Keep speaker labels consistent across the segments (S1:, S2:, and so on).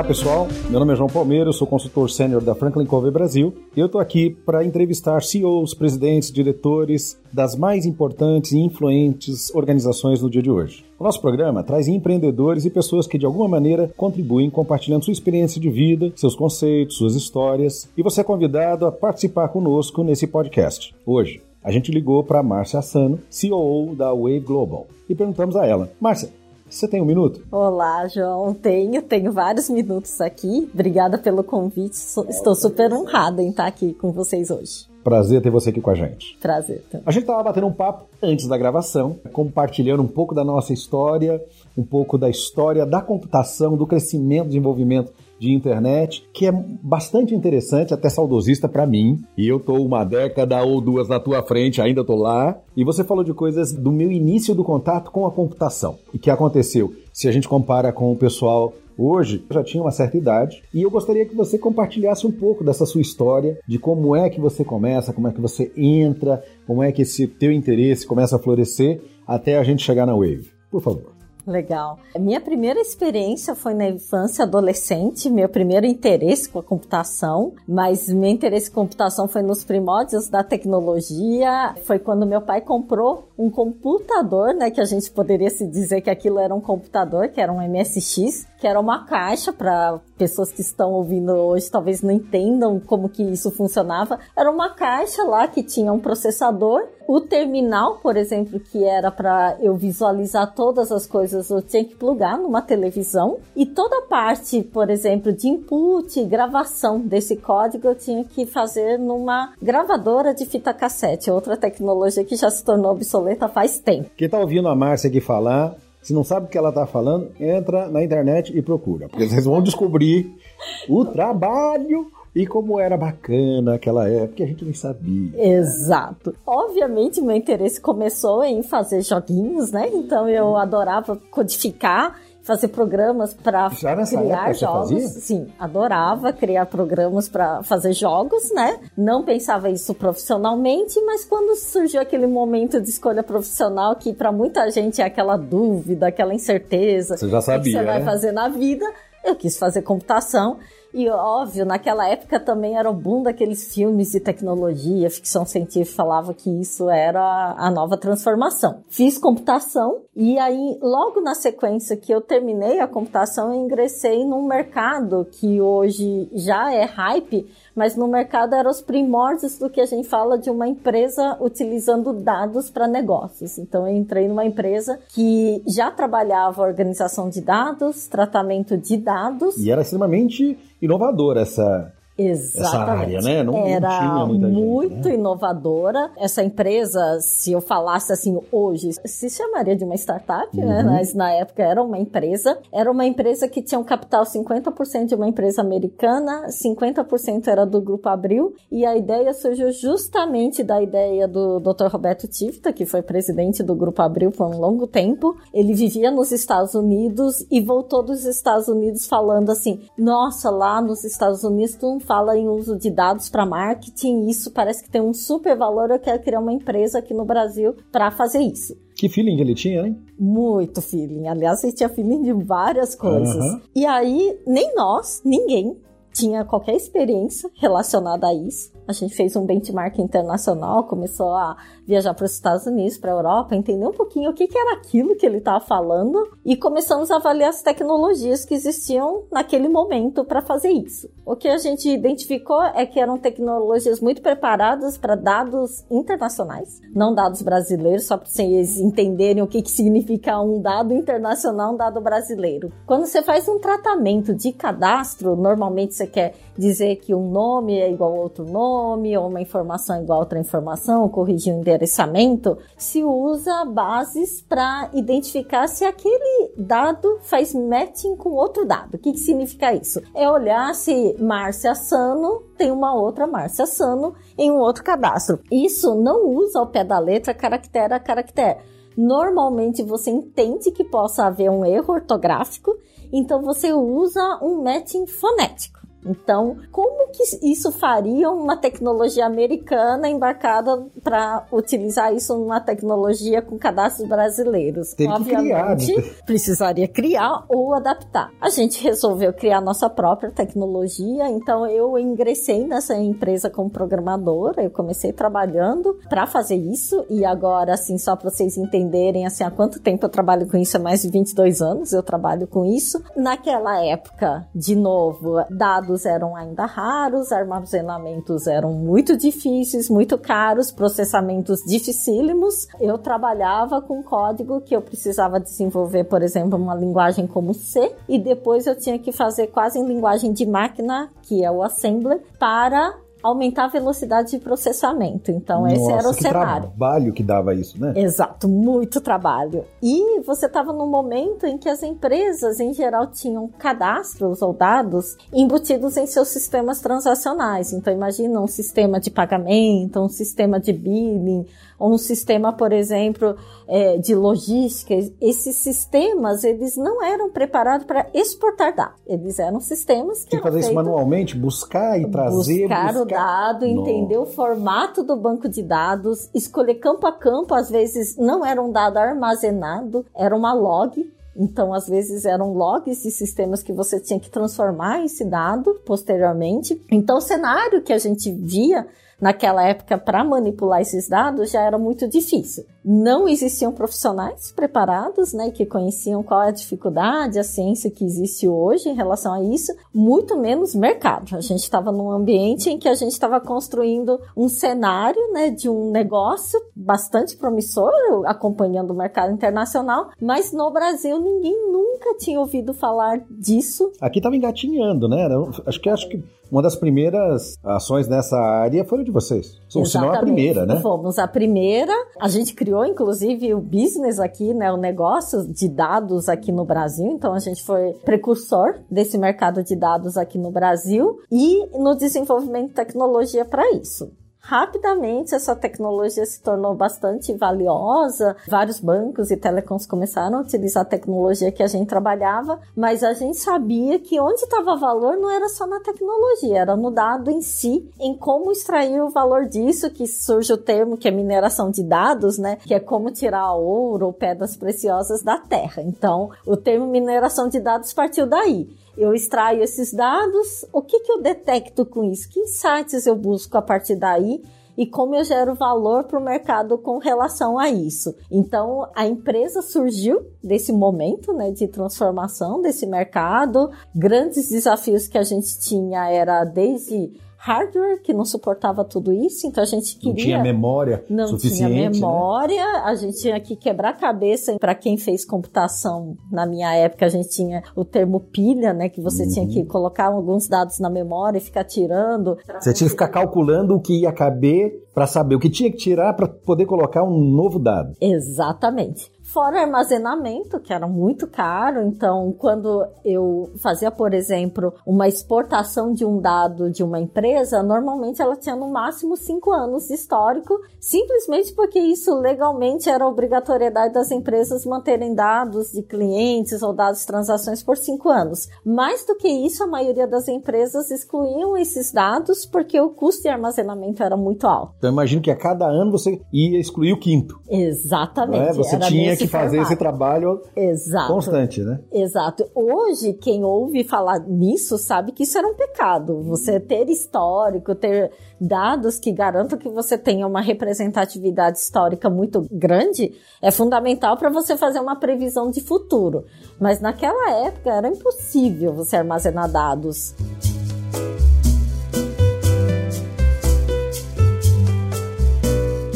S1: Olá pessoal, meu nome é João Palmeiro, sou consultor sênior da Franklin Covey Brasil e eu estou aqui para entrevistar CEOs, presidentes, diretores das mais importantes e influentes organizações no dia de hoje. O nosso programa traz empreendedores e pessoas que de alguma maneira contribuem compartilhando sua experiência de vida, seus conceitos, suas histórias e você é convidado a participar conosco nesse podcast. Hoje, a gente ligou para Márcia Assano, CEO da Wave Global, e perguntamos a ela: Márcia, você tem um minuto?
S2: Olá, João. Tenho, tenho vários minutos aqui. Obrigada pelo convite. Estou super honrada em estar aqui com vocês hoje.
S1: Prazer ter você aqui com a gente.
S2: Prazer. Também.
S1: A gente estava batendo um papo antes da gravação, compartilhando um pouco da nossa história, um pouco da história da computação, do crescimento, desenvolvimento de internet, que é bastante interessante, até saudosista para mim. E eu tô uma década ou duas na tua frente, ainda tô lá. E você falou de coisas do meu início do contato com a computação. E que aconteceu? Se a gente compara com o pessoal hoje, já tinha uma certa idade, e eu gostaria que você compartilhasse um pouco dessa sua história, de como é que você começa, como é que você entra, como é que esse teu interesse começa a florescer até a gente chegar na Wave. Por favor.
S2: Legal. Minha primeira experiência foi na infância adolescente, meu primeiro interesse com a computação, mas meu interesse com computação foi nos primórdios da tecnologia. Foi quando meu pai comprou um computador, né, que a gente poderia se dizer que aquilo era um computador, que era um MSX, que era uma caixa para pessoas que estão ouvindo hoje talvez não entendam como que isso funcionava. Era uma caixa lá que tinha um processador, o terminal, por exemplo, que era para eu visualizar todas as coisas, eu tinha que plugar numa televisão e toda a parte, por exemplo, de input, gravação desse código eu tinha que fazer numa gravadora de fita cassete, outra tecnologia que já se tornou obsoleta faz tempo.
S1: Quem está ouvindo a Márcia aqui falar, se não sabe o que ela está falando, entra na internet e procura, porque vocês vão descobrir o trabalho e como era bacana aquela época a gente nem sabia.
S2: Exato. Obviamente, meu interesse começou em fazer joguinhos, né? Então eu adorava codificar fazer programas para criar jogos. Sim, adorava criar programas para fazer jogos, né? Não pensava isso profissionalmente, mas quando surgiu aquele momento de escolha profissional que para muita gente é aquela dúvida, aquela incerteza,
S1: você já sabia,
S2: o que você
S1: né?
S2: vai fazer na vida, eu quis fazer computação. E óbvio, naquela época também era o boom daqueles filmes de tecnologia, ficção científica falava que isso era a nova transformação. Fiz computação e aí logo na sequência que eu terminei a computação, eu ingressei num mercado que hoje já é hype, mas no mercado eram os primórdios do que a gente fala de uma empresa utilizando dados para negócios. Então eu entrei numa empresa que já trabalhava organização de dados, tratamento de dados.
S1: E era extremamente inovadora essa
S2: Exatamente.
S1: essa área, né? Não,
S2: Era
S1: não
S2: muito
S1: gente, né?
S2: inovadora. Essa empresa, se eu falasse assim hoje, se chamaria de uma startup, né?
S1: Uhum.
S2: Mas na época era uma empresa. Era uma empresa que tinha um capital 50% de uma empresa americana, 50% era do Grupo Abril. E a ideia surgiu justamente da ideia do Dr. Roberto Tifta, que foi presidente do Grupo Abril por um longo tempo. Ele vivia nos Estados Unidos e voltou dos Estados Unidos falando assim: nossa, lá nos Estados Unidos tu não fala em uso de dados para marketing, isso parece que tem um super valor. Eu quero criar uma empresa aqui no Brasil para fazer isso.
S1: Que feeling ele tinha, né?
S2: Muito feeling. Aliás, ele tinha feeling de várias coisas.
S1: Uhum.
S2: E aí, nem nós, ninguém, tinha qualquer experiência relacionada a isso. A gente fez um benchmark internacional, começou a viajar para os Estados Unidos, para a Europa, entender um pouquinho o que, que era aquilo que ele estava falando e começamos a avaliar as tecnologias que existiam naquele momento para fazer isso. O que a gente identificou é que eram tecnologias muito preparadas para dados internacionais, não dados brasileiros, só para vocês entenderem o que, que significa um dado internacional, um dado brasileiro. Quando você faz um tratamento de cadastro, normalmente você quer dizer que um nome é igual a outro nome, ou uma informação igual a outra informação, corrigir o um endereçamento, se usa bases para identificar se aquele dado faz matching com outro dado. O que, que significa isso? É olhar se Márcia Sano tem uma outra Márcia Sano em um outro cadastro. Isso não usa ao pé da letra caractere a caractere. Normalmente você entende que possa haver um erro ortográfico, então você usa um matching fonético. Então, como que isso faria uma tecnologia americana embarcada para utilizar isso numa tecnologia com cadastros brasileiros?
S1: Tem Obviamente, que criar.
S2: precisaria criar ou adaptar. A gente resolveu criar nossa própria tecnologia, então eu ingressei nessa empresa como programadora, eu comecei trabalhando para fazer isso e agora assim só para vocês entenderem assim há quanto tempo eu trabalho com isso, há mais de 22 anos eu trabalho com isso. Naquela época, de novo, dado dados eram ainda raros, armazenamentos eram muito difíceis, muito caros, processamentos dificílimos. Eu trabalhava com código que eu precisava desenvolver, por exemplo, uma linguagem como C, e depois eu tinha que fazer quase em linguagem de máquina, que é o assembler, para aumentar a velocidade de processamento. Então, Nossa, esse era o
S1: que
S2: cenário.
S1: trabalho que dava isso, né?
S2: Exato, muito trabalho. E você estava num momento em que as empresas, em geral, tinham cadastros ou dados embutidos em seus sistemas transacionais. Então, imagina um sistema de pagamento, um sistema de billing, ou um sistema, por exemplo, é, de logística. Esses sistemas, eles não eram preparados para exportar dados. Eles eram sistemas que.
S1: Tem que fazer isso manualmente, buscar e trazer.
S2: Buscar, buscar... o dado, entender o formato do banco de dados, escolher campo a campo. Às vezes não era um dado armazenado, era uma log. Então, às vezes eram logs de sistemas que você tinha que transformar esse dado posteriormente. Então, o cenário que a gente via naquela época para manipular esses dados já era muito difícil. Não existiam profissionais preparados, né, que conheciam qual é a dificuldade, a ciência que existe hoje em relação a isso, muito menos mercado. A gente estava num ambiente em que a gente estava construindo um cenário, né, de um negócio bastante promissor, acompanhando o mercado internacional, mas no Brasil ninguém nunca tinha ouvido falar disso.
S1: Aqui estava engatinhando, né? Acho que acho que uma das primeiras ações nessa área foi de vocês. Ou se não a primeira, né?
S2: Fomos a primeira. A gente criou, inclusive, o business aqui, né? O negócio de dados aqui no Brasil. Então, a gente foi precursor desse mercado de dados aqui no Brasil e no desenvolvimento de tecnologia para isso. Rapidamente essa tecnologia se tornou bastante valiosa. Vários bancos e telecoms começaram a utilizar a tecnologia que a gente trabalhava, mas a gente sabia que onde estava valor não era só na tecnologia, era no dado em si, em como extrair o valor disso, que surge o termo que é mineração de dados, né? Que é como tirar ouro ou pedras preciosas da terra. Então, o termo mineração de dados partiu daí eu extraio esses dados, o que, que eu detecto com isso? Que insights eu busco a partir daí? E como eu gero valor para o mercado com relação a isso. Então, a empresa surgiu desse momento né, de transformação desse mercado. Grandes desafios que a gente tinha era desde hardware que não suportava tudo isso, então a gente queria.
S1: Não tinha memória
S2: não
S1: suficiente. Não
S2: tinha memória,
S1: né?
S2: a gente tinha que quebrar a cabeça. Para quem fez computação na minha época, a gente tinha o termo pilha, né? Que você uhum. tinha que colocar alguns dados na memória e ficar tirando.
S1: Você tinha que ficar calculando o que ia caber para saber o que tinha que tirar para poder colocar um novo dado.
S2: Exatamente. Fora armazenamento, que era muito caro. Então, quando eu fazia, por exemplo, uma exportação de um dado de uma empresa, normalmente ela tinha no máximo cinco anos de histórico, simplesmente porque isso legalmente era obrigatoriedade das empresas manterem dados de clientes ou dados de transações por cinco anos. Mais do que isso, a maioria das empresas excluíam esses dados porque o custo de armazenamento era muito alto.
S1: Então, imagino que a cada ano você ia excluir o quinto.
S2: Exatamente. É?
S1: Você tinha que fazer formato. esse trabalho
S2: Exato.
S1: constante, né?
S2: Exato. Hoje, quem ouve falar nisso sabe que isso era um pecado. Você ter histórico, ter dados que garantam que você tenha uma representatividade histórica muito grande é fundamental para você fazer uma previsão de futuro. Mas naquela época era impossível você armazenar dados.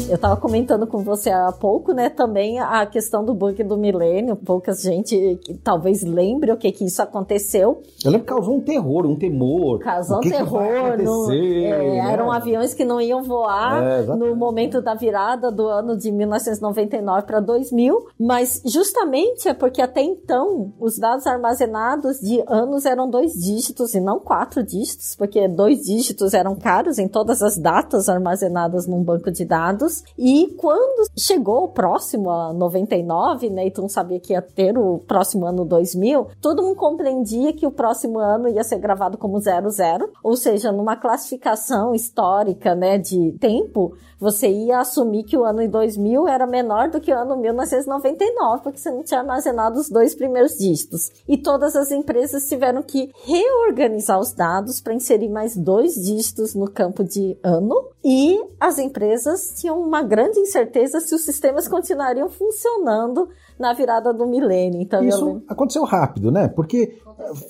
S2: Eu estava comentando com você há pouco, né, também a questão do bug do milênio. Pouca gente talvez lembre o que que isso aconteceu.
S1: Eu lembro que causou um terror, um temor.
S2: Causou um terror. No, é, né? Eram aviões que não iam voar é, no momento da virada do ano de 1999 para 2000, mas justamente é porque até então os dados armazenados de anos eram dois dígitos e não quatro dígitos, porque dois dígitos eram caros em todas as datas armazenadas num banco de dados. E quando chegou o próximo a 99, né, e tu não sabia que ia ter o próximo ano 2000, todo mundo compreendia que o próximo ano ia ser gravado como 00, ou seja, numa classificação histórica, né, de tempo, você ia assumir que o ano 2000 era menor do que o ano 1999, porque você não tinha armazenado os dois primeiros dígitos. E todas as empresas tiveram que reorganizar os dados para inserir mais dois dígitos no campo de ano. E as empresas tinham uma grande incerteza se os sistemas continuariam funcionando na virada do milênio. Então,
S1: Isso eu... aconteceu rápido, né? Porque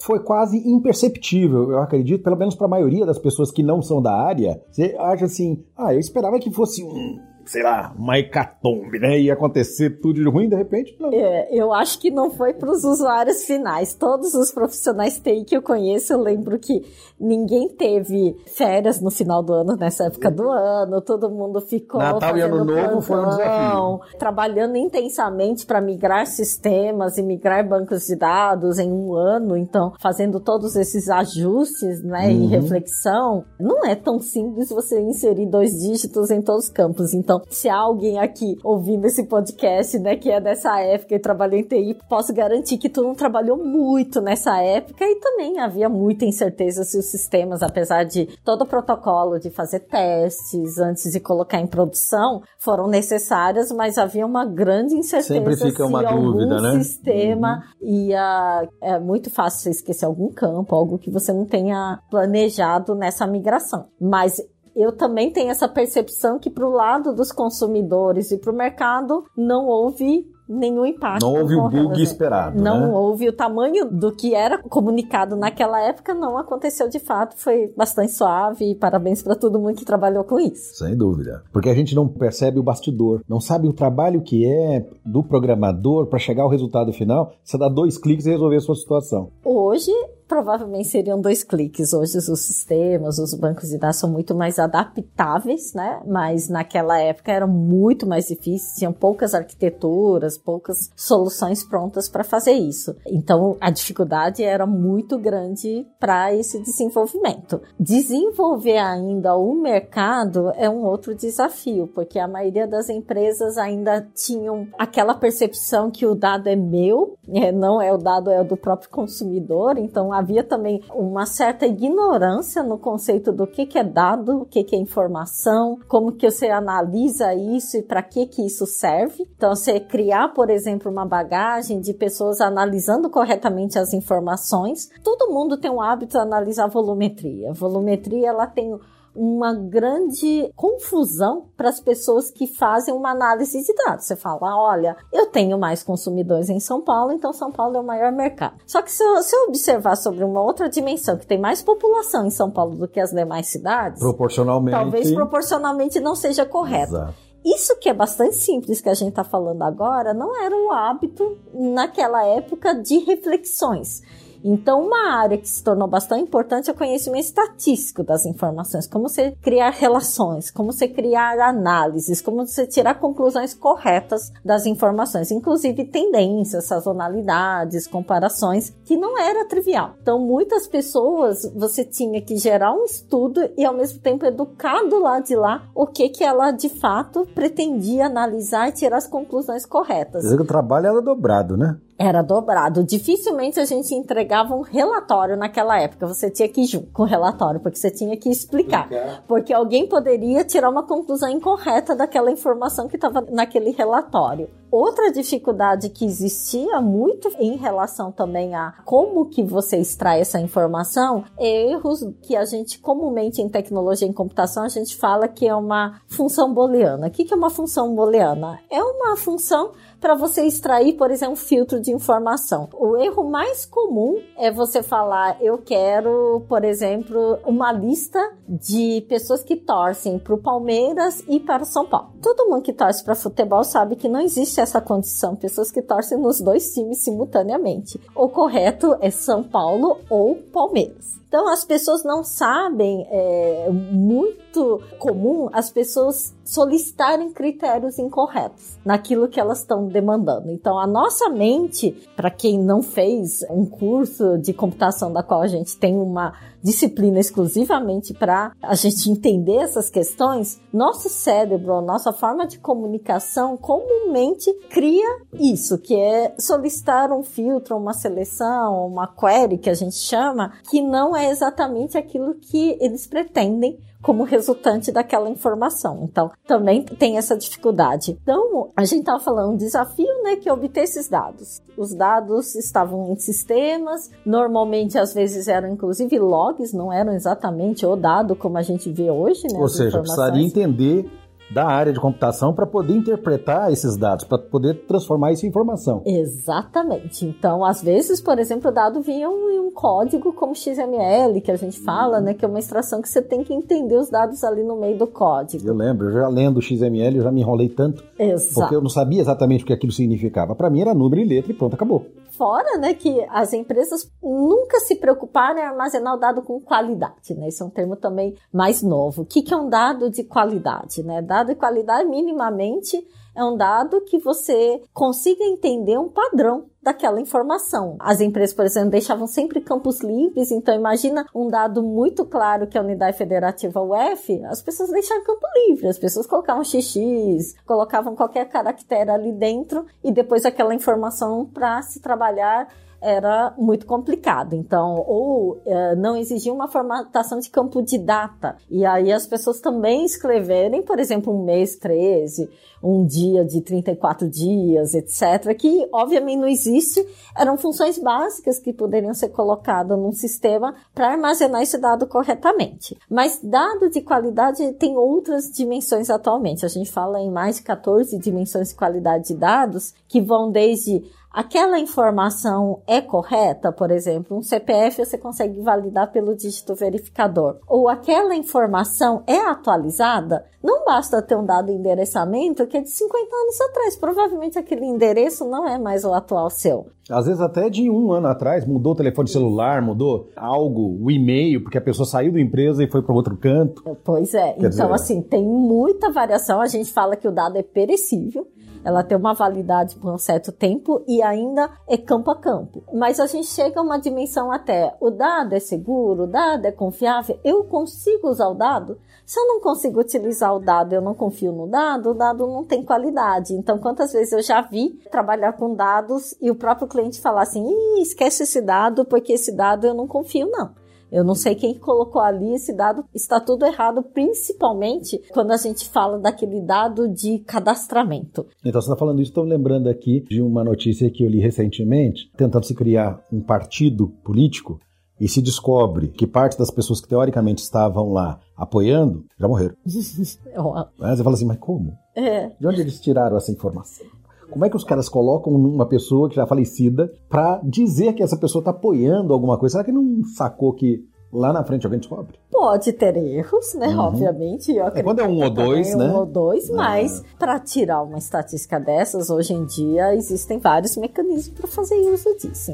S1: foi quase imperceptível, eu acredito, pelo menos para a maioria das pessoas que não são da área. Você acha assim, ah, eu esperava que fosse um sei lá, uma hecatombe, né? Ia acontecer tudo de ruim, de repente, não.
S2: É, eu acho que não foi para os usuários finais. Todos os profissionais TI que eu conheço, eu lembro que ninguém teve férias no final do ano, nessa época do ano, todo mundo ficou
S1: Natal e Ano Novo foi um desafio.
S2: Trabalhando intensamente para migrar sistemas e migrar bancos de dados em um ano, então fazendo todos esses ajustes, né, uhum. e reflexão, não é tão simples você inserir dois dígitos em todos os campos. Então então, se há alguém aqui ouvindo esse podcast, né, que é dessa época e trabalhou em TI, posso garantir que tu não trabalhou muito nessa época e também havia muita incerteza se os sistemas, apesar de todo o protocolo de fazer testes antes de colocar em produção, foram necessárias, mas havia uma grande incerteza
S1: Sempre fica
S2: se
S1: uma
S2: algum
S1: dúvida, né?
S2: sistema uhum. ia é muito fácil você esquecer algum campo, algo que você não tenha planejado nessa migração. Mas eu também tenho essa percepção que para o lado dos consumidores e para o mercado não houve nenhum impacto.
S1: Não houve o bug esperado.
S2: Não
S1: né?
S2: houve o tamanho do que era comunicado naquela época, não aconteceu de fato. Foi bastante suave e parabéns para todo mundo que trabalhou com isso.
S1: Sem dúvida. Porque a gente não percebe o bastidor, não sabe o trabalho que é do programador para chegar ao resultado final. Você dá dois cliques e resolver a sua situação.
S2: Hoje provavelmente seriam dois cliques. Hoje os sistemas, os bancos de dados são muito mais adaptáveis, né? Mas naquela época era muito mais difícil, tinham poucas arquiteturas, poucas soluções prontas para fazer isso. Então a dificuldade era muito grande para esse desenvolvimento. Desenvolver ainda o mercado é um outro desafio, porque a maioria das empresas ainda tinham aquela percepção que o dado é meu, é, não é o dado é do próprio consumidor, então havia também uma certa ignorância no conceito do que, que é dado, o que, que é informação, como que você analisa isso e para que que isso serve. Então, você criar, por exemplo, uma bagagem de pessoas analisando corretamente as informações. Todo mundo tem o hábito de analisar volumetria. Volumetria, ela tem uma grande confusão para as pessoas que fazem uma análise de dados. Você fala, olha, eu tenho mais consumidores em São Paulo, então São Paulo é o maior mercado. Só que se eu, se eu observar sobre uma outra dimensão, que tem mais população em São Paulo do que as demais cidades,
S1: proporcionalmente,
S2: talvez proporcionalmente não seja correto. Exato. Isso que é bastante simples que a gente está falando agora, não era o hábito naquela época de reflexões. Então, uma área que se tornou bastante importante é o conhecimento estatístico das informações, como você criar relações, como você criar análises, como você tirar conclusões corretas das informações, inclusive tendências, sazonalidades, comparações, que não era trivial. Então, muitas pessoas você tinha que gerar um estudo e ao mesmo tempo educar do lado de lá o que que ela de fato pretendia analisar e tirar as conclusões corretas.
S1: O trabalho era dobrado, né?
S2: Era dobrado. Dificilmente a gente entregava um relatório naquela época. Você tinha que ir junto com o relatório, porque você tinha que explicar. Porque alguém poderia tirar uma conclusão incorreta daquela informação que estava naquele relatório. Outra dificuldade que existia muito em relação também a como que você extrai essa informação é erros que a gente comumente em tecnologia em computação a gente fala que é uma função booleana. O que é uma função booleana? É uma função para você extrair, por exemplo, um filtro de informação. O erro mais comum é você falar: eu quero, por exemplo, uma lista de pessoas que torcem para o Palmeiras e para o São Paulo. Todo mundo que torce para futebol sabe que não existe essa condição, pessoas que torcem nos dois times simultaneamente. O correto é São Paulo ou Palmeiras. Então as pessoas não sabem, é muito comum as pessoas solicitarem critérios incorretos naquilo que elas estão demandando. Então a nossa mente, para quem não fez um curso de computação da qual a gente tem uma disciplina exclusivamente para a gente entender essas questões, nosso cérebro, nossa forma de comunicação comumente cria isso, que é solicitar um filtro, uma seleção, uma query que a gente chama, que não é exatamente aquilo que eles pretendem como resultante daquela informação. Então, também tem essa dificuldade. Então, a gente estava falando um desafio, né, que é obter esses dados. Os dados estavam em sistemas, normalmente às vezes eram inclusive logs, não eram exatamente o dado como a gente vê hoje, né?
S1: Ou seja, precisaria entender da área de computação para poder interpretar esses dados, para poder transformar isso em informação.
S2: Exatamente. Então, às vezes, por exemplo, o dado vinha em um código como XML, que a gente fala, né, que é uma extração que você tem que entender os dados ali no meio do código.
S1: Eu lembro, eu já lendo XML, eu já me enrolei tanto, Exato. porque eu não sabia exatamente o que aquilo significava. Para mim era número e letra e pronto, acabou.
S2: Fora, né, que as empresas nunca se preocuparam em armazenar o dado com qualidade, né? É um termo também mais novo. O que, que é um dado de qualidade, né? Dado de qualidade, minimamente, é um dado que você consiga entender um padrão daquela informação. As empresas, por exemplo, deixavam sempre campos livres, então imagina um dado muito claro que a unidade federativa UF, as pessoas deixavam campo livre, as pessoas colocavam XX, colocavam qualquer caractere ali dentro e depois aquela informação para se trabalhar era muito complicado. Então, ou é, não exigia uma formatação de campo de data. E aí as pessoas também escreverem, por exemplo, um mês 13, um dia de 34 dias, etc., que obviamente não existe, eram funções básicas que poderiam ser colocadas num sistema para armazenar esse dado corretamente. Mas dado de qualidade tem outras dimensões atualmente. A gente fala em mais de 14 dimensões de qualidade de dados, que vão desde aquela informação é correta, por exemplo, um CPF você consegue validar pelo dígito verificador, ou aquela informação é atualizada, não basta ter um dado endereçamento que é de 50 anos atrás, provavelmente aquele endereço não é mais o atual seu.
S1: Às vezes até de um ano atrás, mudou o telefone celular, mudou algo, o e-mail, porque a pessoa saiu da empresa e foi para outro canto.
S2: Pois é, Quer então dizer... assim, tem muita variação, a gente fala que o dado é perecível, ela tem uma validade por um certo tempo e ainda é campo a campo. Mas a gente chega a uma dimensão até, o dado é seguro, o dado é confiável, eu consigo usar o dado? Se eu não consigo utilizar o dado, eu não confio no dado, o dado não tem qualidade. Então, quantas vezes eu já vi trabalhar com dados e o próprio cliente falar assim, esquece esse dado porque esse dado eu não confio, não. Eu não sei quem colocou ali esse dado, está tudo errado, principalmente quando a gente fala daquele dado de cadastramento.
S1: Então, você está falando isso, estou lembrando aqui de uma notícia que eu li recentemente, tentando se criar um partido político e se descobre que parte das pessoas que teoricamente estavam lá apoiando já morreram. Aí você fala assim, mas como? É. De onde eles tiraram essa informação? Como é que os caras colocam uma pessoa que já é falecida para dizer que essa pessoa está apoiando alguma coisa? Será que não sacou que lá na frente alguém descobre?
S2: Pode ter erros, né? Uhum. Obviamente.
S1: é quando é um ou dois,
S2: é
S1: né?
S2: Um ou dois, mas para tirar uma estatística dessas, hoje em dia existem vários mecanismos para fazer uso disso.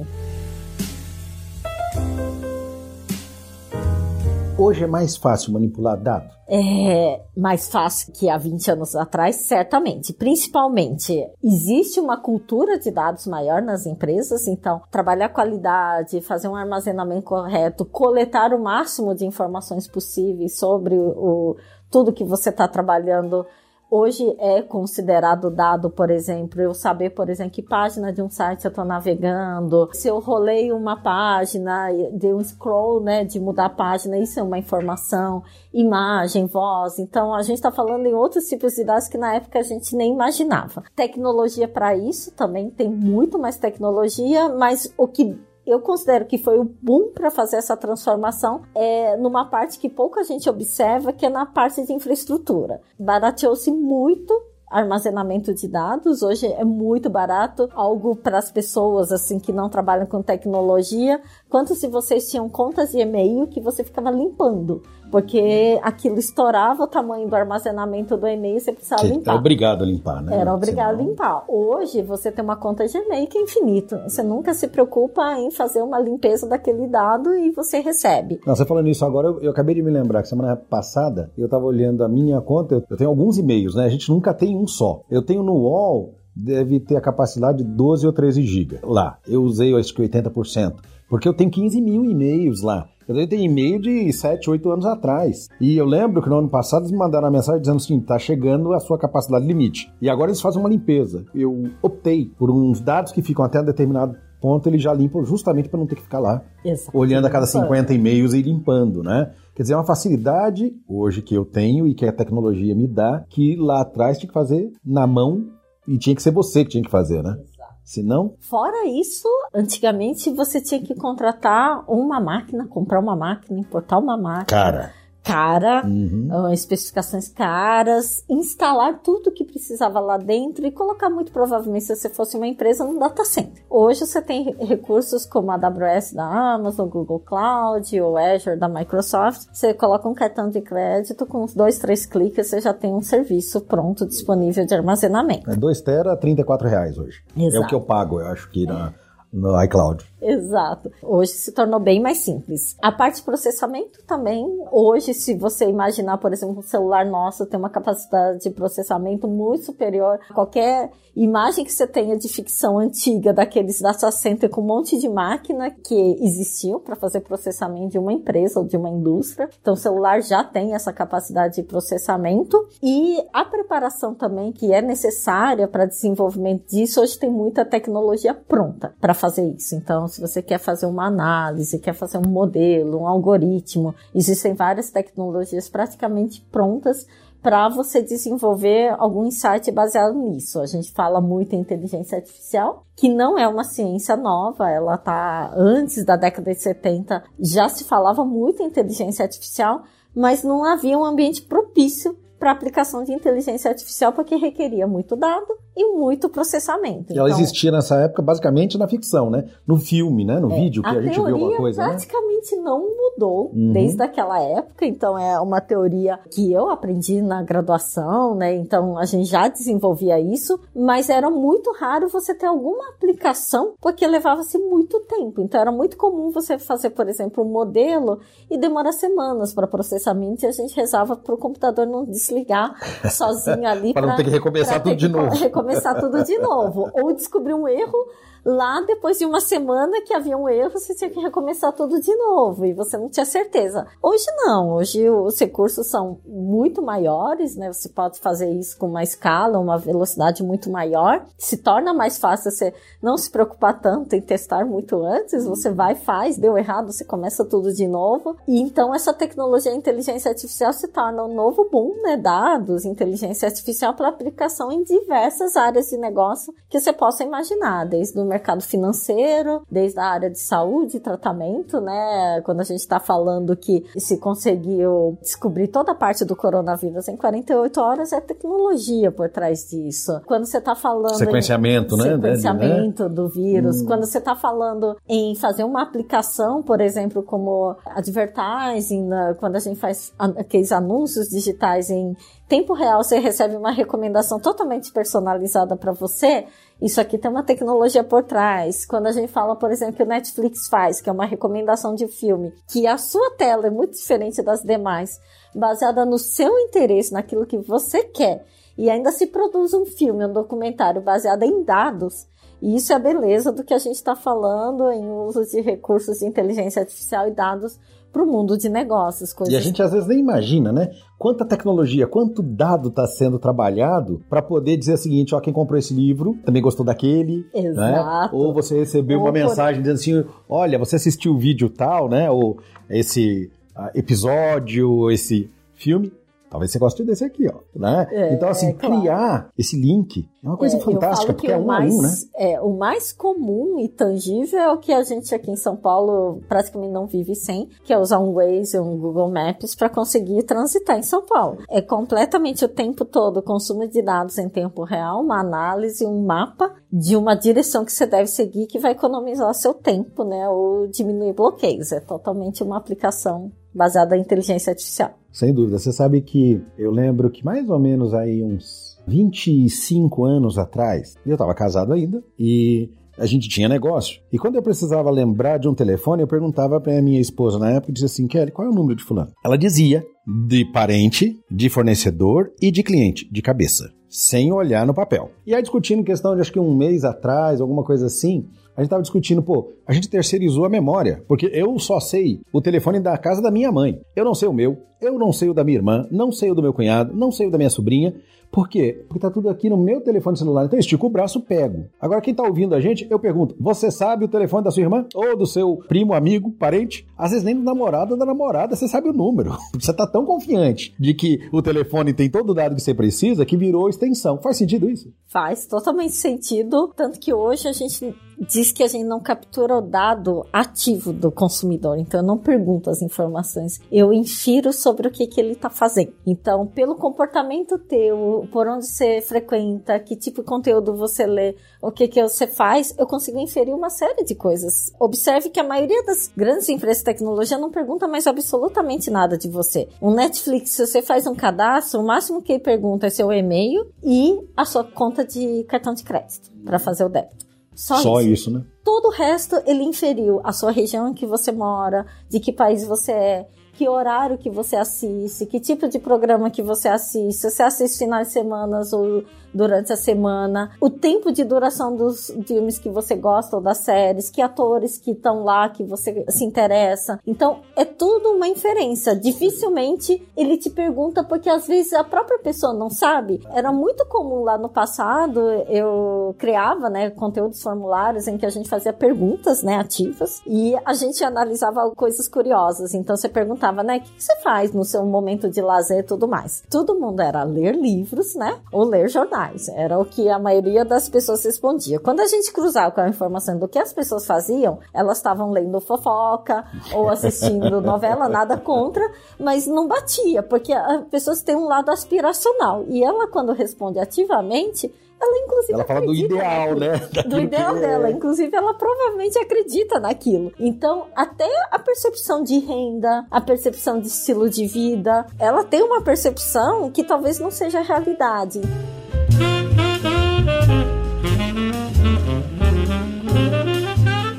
S1: Hoje é mais fácil manipular dados?
S2: É mais fácil que há 20 anos atrás, certamente. Principalmente, existe uma cultura de dados maior nas empresas, então, trabalhar qualidade, fazer um armazenamento correto, coletar o máximo de informações possíveis sobre o, tudo que você está trabalhando hoje é considerado dado, por exemplo, eu saber, por exemplo, que página de um site eu estou navegando, se eu rolei uma página, de um scroll, né, de mudar a página, isso é uma informação, imagem, voz. Então, a gente está falando em outros tipos de dados que na época a gente nem imaginava. Tecnologia para isso também tem muito mais tecnologia, mas o que eu considero que foi o boom para fazer essa transformação é numa parte que pouca gente observa, que é na parte de infraestrutura. Barateou-se muito armazenamento de dados. Hoje é muito barato, algo para as pessoas assim que não trabalham com tecnologia. Quanto se vocês tinham contas de e-mail que você ficava limpando porque aquilo estourava o tamanho do armazenamento do e-mail e você precisava
S1: Você
S2: limpar.
S1: Era obrigado a limpar, né?
S2: Era obrigado
S1: Senão-
S2: a limpar. Hoje você tem uma conta de e-mail que é infinito. Você nunca se preocupa em fazer uma limpeza daquele dado e você recebe.
S1: Não, você falando isso agora, eu, eu acabei de me lembrar que semana passada eu estava olhando a minha conta, eu, eu tenho alguns e-mails, né? A gente nunca tem um só. Eu tenho no UOL, deve ter a capacidade de 12 ou 13 GB lá. Eu usei acho que 80%, porque eu tenho 15 mil e-mails lá. Eu tenho e-mail de 7, 8 anos atrás. E eu lembro que no ano passado eles me mandaram uma mensagem dizendo assim: tá chegando a sua capacidade limite. E agora eles fazem uma limpeza. Eu optei por uns dados que ficam até um determinado ponto, eles já limpam justamente para não ter que ficar lá
S2: Exato.
S1: olhando a cada 50 e-mails e limpando, né? Quer dizer, é uma facilidade hoje que eu tenho e que a tecnologia me dá, que lá atrás tinha que fazer na mão e tinha que ser você que tinha que fazer, né? Senão,
S2: Fora isso, antigamente você tinha que contratar uma máquina, comprar uma máquina, importar uma máquina.
S1: cara.
S2: Cara,
S1: uhum.
S2: especificações caras, instalar tudo que precisava lá dentro e colocar muito provavelmente se você fosse uma empresa no data center. Hoje você tem re- recursos como a AWS da Amazon, Google Cloud ou Azure da Microsoft. Você coloca um cartão de crédito com uns dois, três cliques, você já tem um serviço pronto disponível de armazenamento.
S1: É 2 tera, 34 reais hoje. É
S2: Exato.
S1: o que eu pago, eu acho que na, no iCloud.
S2: Exato. Hoje se tornou bem mais simples. A parte de processamento também. Hoje, se você imaginar, por exemplo, um celular nosso tem uma capacidade de processamento muito superior a qualquer imagem que você tenha de ficção antiga daqueles data center com um monte de máquina que existiam para fazer processamento de uma empresa ou de uma indústria. Então, o celular já tem essa capacidade de processamento e a preparação também que é necessária para desenvolvimento disso. Hoje tem muita tecnologia pronta para fazer isso. Então, se você quer fazer uma análise, quer fazer um modelo, um algoritmo, existem várias tecnologias praticamente prontas para você desenvolver algum insight baseado nisso. A gente fala muito em inteligência artificial, que não é uma ciência nova, ela tá antes da década de 70, já se falava muito em inteligência artificial, mas não havia um ambiente propício para aplicação de inteligência artificial porque requeria muito dado e muito processamento.
S1: E ela
S2: Então,
S1: existia nessa época basicamente na ficção, né? No filme, né? No
S2: é,
S1: vídeo que a, gente viu alguma coisa, né?
S2: praticamente não mudou
S1: Uhum.
S2: desde aquela época, então é uma teoria que eu aprendi na graduação, né? Então a gente já desenvolvia isso, mas era muito raro você ter alguma aplicação porque levava-se muito tempo. Então era muito comum você fazer, por exemplo, um modelo e demorar semanas para processamento e a gente rezava para o computador não desligar sozinho ali
S1: Para não ter que recomeçar tudo de novo.
S2: recomeçar tudo de novo. Ou descobrir um erro lá depois de uma semana que havia um erro, você tinha que recomeçar tudo de novo e você não tinha certeza. Hoje não, hoje os recursos são muito maiores, né? Você pode fazer isso com uma escala, uma velocidade muito maior. Se torna mais fácil você não se preocupar tanto em testar muito antes, você vai, faz, deu errado, você começa tudo de novo. E então essa tecnologia, inteligência artificial se torna um novo boom, né? Dados, inteligência artificial para aplicação em diversas áreas de negócio que você possa imaginar, desde o mercado financeiro, desde a área de saúde e tratamento, né? Quando a gente está falando que se conseguiu descobrir toda a parte do coronavírus em 48 horas, é tecnologia por trás disso. Quando você está falando
S1: Sequenciamento,
S2: em
S1: né?
S2: sequenciamento do vírus,
S1: Hum.
S2: quando você está falando em fazer uma aplicação, por exemplo, como advertising, na- quando a gente faz aqueles anúncios digitais em tempo real, você recebe uma recomendação totalmente personalizada para você. Isso aqui tem uma tecnologia por trás. Quando a gente fala, por exemplo, que o Netflix faz, que é uma recomendação de filme, que a sua tela é muito diferente das demais, baseada no seu interesse, naquilo que você quer, e ainda se produz um filme, um documentário baseado em dados. E isso é a beleza do que a gente está falando em uso de recursos de inteligência artificial e dados para o mundo de negócios. Coisas
S1: E a gente às vezes nem imagina, né? Quanta tecnologia, quanto dado está sendo trabalhado para poder dizer o seguinte: ó, quem comprou esse livro também gostou daquele. Né?
S2: Exato.
S1: Ou você recebeu
S2: Ou
S1: uma
S2: por-
S1: mensagem dizendo assim: olha, você assistiu o vídeo tal, né? Ou esse ah, episódio, esse filme. Talvez você goste desse aqui, ó. Né?
S2: É,
S1: então, assim,
S2: é, claro.
S1: criar esse link é uma coisa
S2: É,
S1: fantástica, porque
S2: que
S1: é
S2: o
S1: um
S2: mais,
S1: a um, né?
S2: É, o mais comum e tangível é o que a gente aqui em São Paulo praticamente não vive sem, que é usar um Waze, um Google Maps para conseguir transitar em São Paulo. É completamente o tempo todo consumo de dados em tempo real, uma análise, um mapa de uma direção que você deve seguir que vai economizar seu tempo, né, ou diminuir bloqueios. É totalmente uma aplicação baseada em inteligência artificial.
S1: Sem dúvida. Você sabe que eu lembro que mais ou menos aí uns 25 anos atrás, eu estava casado ainda e a gente tinha negócio. E quando eu precisava lembrar de um telefone, eu perguntava para minha esposa na época, dizia assim, Kelly, qual é o número de fulano? Ela dizia de parente, de fornecedor e de cliente, de cabeça, sem olhar no papel. E aí discutindo questão de acho que um mês atrás, alguma coisa assim, a gente tava discutindo, pô, a gente terceirizou a memória, porque eu só sei o telefone da casa da minha mãe. Eu não sei o meu, eu não sei o da minha irmã, não sei o do meu cunhado, não sei o da minha sobrinha. Por quê? Porque tá tudo aqui no meu telefone celular. Então eu estico o braço, pego. Agora quem tá ouvindo a gente, eu pergunto: você sabe o telefone da sua irmã? Ou do seu primo, amigo, parente? Às vezes nem do namorado ou da namorada você sabe o número. Você tá tão confiante de que o telefone tem todo o dado que você precisa que virou extensão. Faz sentido isso?
S2: Faz totalmente sentido, tanto que hoje a gente diz que a gente não captura o dado ativo do consumidor, então eu não pergunto as informações, eu infiro sobre o que, que ele está fazendo. Então, pelo comportamento teu, por onde você frequenta, que tipo de conteúdo você lê, o que, que você faz, eu consigo inferir uma série de coisas. Observe que a maioria das grandes empresas de tecnologia não pergunta mais absolutamente nada de você. Um Netflix, se você faz um cadastro, o máximo que ele pergunta é seu e-mail e a sua conta de cartão de crédito para fazer o débito. Só,
S1: Só
S2: isso.
S1: isso, né?
S2: Todo o resto ele inferiu a sua região em que você mora, de que país você é, que horário que você assiste, que tipo de programa que você assiste, se você assiste finais de semana ou durante a semana, o tempo de duração dos filmes que você gosta ou das séries, que atores que estão lá que você se interessa. Então, é tudo uma inferência. Dificilmente ele te pergunta porque às vezes a própria pessoa não sabe. Era muito comum lá no passado, eu criava, né, conteúdos formulários em que a gente fazia perguntas, né, ativas, e a gente analisava coisas curiosas. Então você perguntava, né, o que você faz no seu momento de lazer e tudo mais. Todo mundo era ler livros, né, ou ler jornais. Era o que a maioria das pessoas respondia. Quando a gente cruzava com a informação do que as pessoas faziam, elas estavam lendo fofoca ou assistindo novela, nada contra, mas não batia, porque as pessoas têm um lado aspiracional. E ela, quando responde ativamente, ela inclusive
S1: Ela fala do
S2: acredita
S1: ideal, né?
S2: Do ideal
S1: que é.
S2: dela. Inclusive, ela provavelmente acredita naquilo. Então, até a percepção de renda, a percepção de estilo de vida, ela tem uma percepção que talvez não seja a realidade.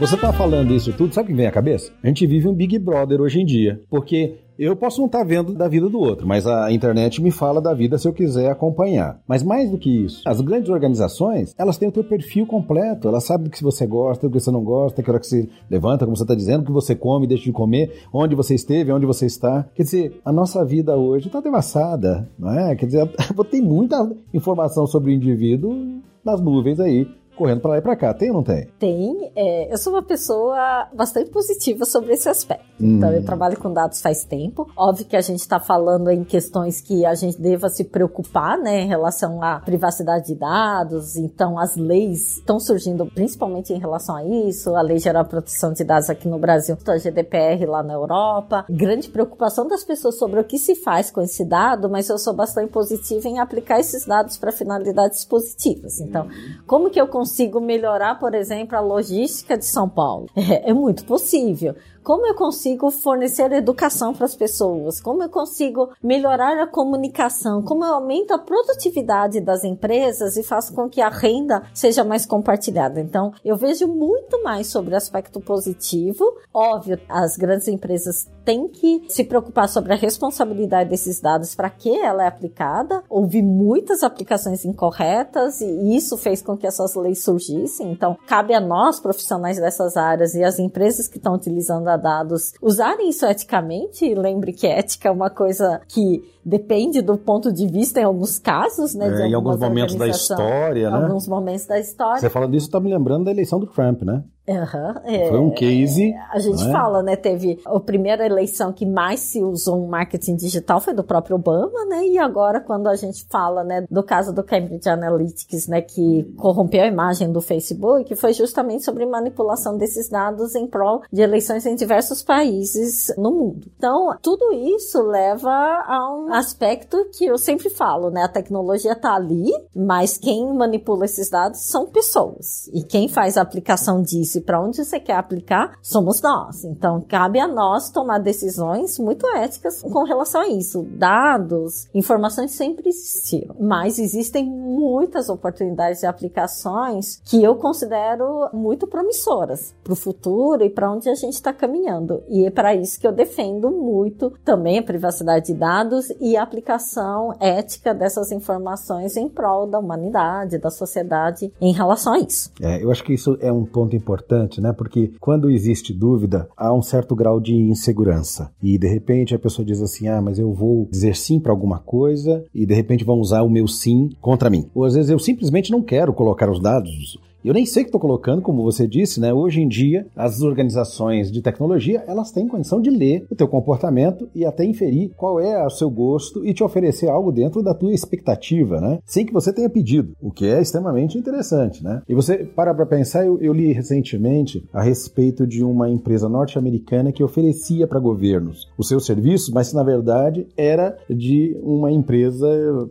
S1: Você tá falando isso tudo, sabe o que vem à cabeça? A gente vive um Big Brother hoje em dia. Porque eu posso não estar vendo da vida do outro, mas a internet me fala da vida se eu quiser acompanhar. Mas mais do que isso, as grandes organizações, elas têm o teu perfil completo. Elas sabem do que você gosta, do que você não gosta, que hora que você levanta, como você está dizendo, o que você come, deixa de comer, onde você esteve, onde você está. Quer dizer, a nossa vida hoje está devassada, não é? Quer dizer, tem muita informação sobre o indivíduo nas nuvens aí, correndo para lá e para cá. Tem ou não tem?
S2: Tem. é, eu sou uma pessoa bastante positiva sobre esse aspecto. Então, eu trabalho com dados faz tempo. Óbvio que a gente está falando em questões que a gente deva se preocupar, né, em relação à privacidade de dados. Então, as leis estão surgindo principalmente em relação a isso. A Lei Geral de Proteção de Dados aqui no Brasil, a GDPR lá na Europa. Grande preocupação das pessoas sobre o que se faz com esse dado, mas eu sou bastante positiva em aplicar esses dados para finalidades positivas. Então, como que eu consigo melhorar, por exemplo, a logística de São Paulo? É, é muito possível. Como eu consigo fornecer educação para as pessoas? Como eu consigo melhorar a comunicação? Como eu aumento a produtividade das empresas e faço com que a renda seja mais compartilhada? Então, eu vejo muito mais sobre o aspecto positivo. Óbvio, as grandes empresas têm que se preocupar sobre a responsabilidade desses dados para que ela é aplicada. Houve muitas aplicações incorretas e isso fez com que essas leis surgissem. Então, cabe a nós, profissionais dessas áreas e as empresas que estão utilizando dados, usarem isso eticamente. Lembre que ética é uma coisa que depende do ponto de vista em alguns casos, né?
S1: É, em alguns momentos da história, né?
S2: Alguns momentos da história.
S1: Você falando disso, tá me lembrando da eleição do Trump, né?
S2: Uhum, é,
S1: Foi um case.
S2: A gente
S1: é?
S2: fala, né? Teve a primeira eleição que mais se usou um marketing digital foi do próprio Obama, né? E agora, quando a gente fala, né, do caso do Cambridge Analytics, né, que corrompeu a imagem do Facebook, foi justamente sobre manipulação desses dados em prol de eleições em diversos países no mundo. Então, tudo isso leva a um aspecto que eu sempre falo, né? A tecnologia tá ali, mas quem manipula esses dados são pessoas. E quem faz a aplicação disso e para onde você quer aplicar somos nós. Então, cabe a nós tomar decisões muito éticas com relação a isso. Dados, informações sempre existiram, mas existem muitas oportunidades de aplicações que eu considero muito promissoras para o futuro e para onde a gente está caminhando. E é para isso que eu defendo muito também a privacidade de dados e a aplicação ética dessas informações em prol da humanidade, da sociedade em relação a isso.
S1: É, eu acho que isso é um ponto importante, né? Porque quando existe dúvida, há um certo grau de insegurança. E de repente a pessoa diz assim: ah, mas eu vou dizer sim para alguma coisa e de repente vão usar o meu sim contra mim. Ou às vezes eu simplesmente não quero colocar os dados eu nem sei que estou colocando, como você disse, né? Hoje em dia, as organizações de tecnologia, elas têm condição de ler o teu comportamento e até inferir qual é o seu gosto e te oferecer algo dentro da tua expectativa, né? Sem que você tenha pedido, o que é extremamente interessante, né? E você para para pensar, eu, eu li recentemente a respeito de uma empresa norte-americana que oferecia para governos os seus serviços, mas na verdade era de uma empresa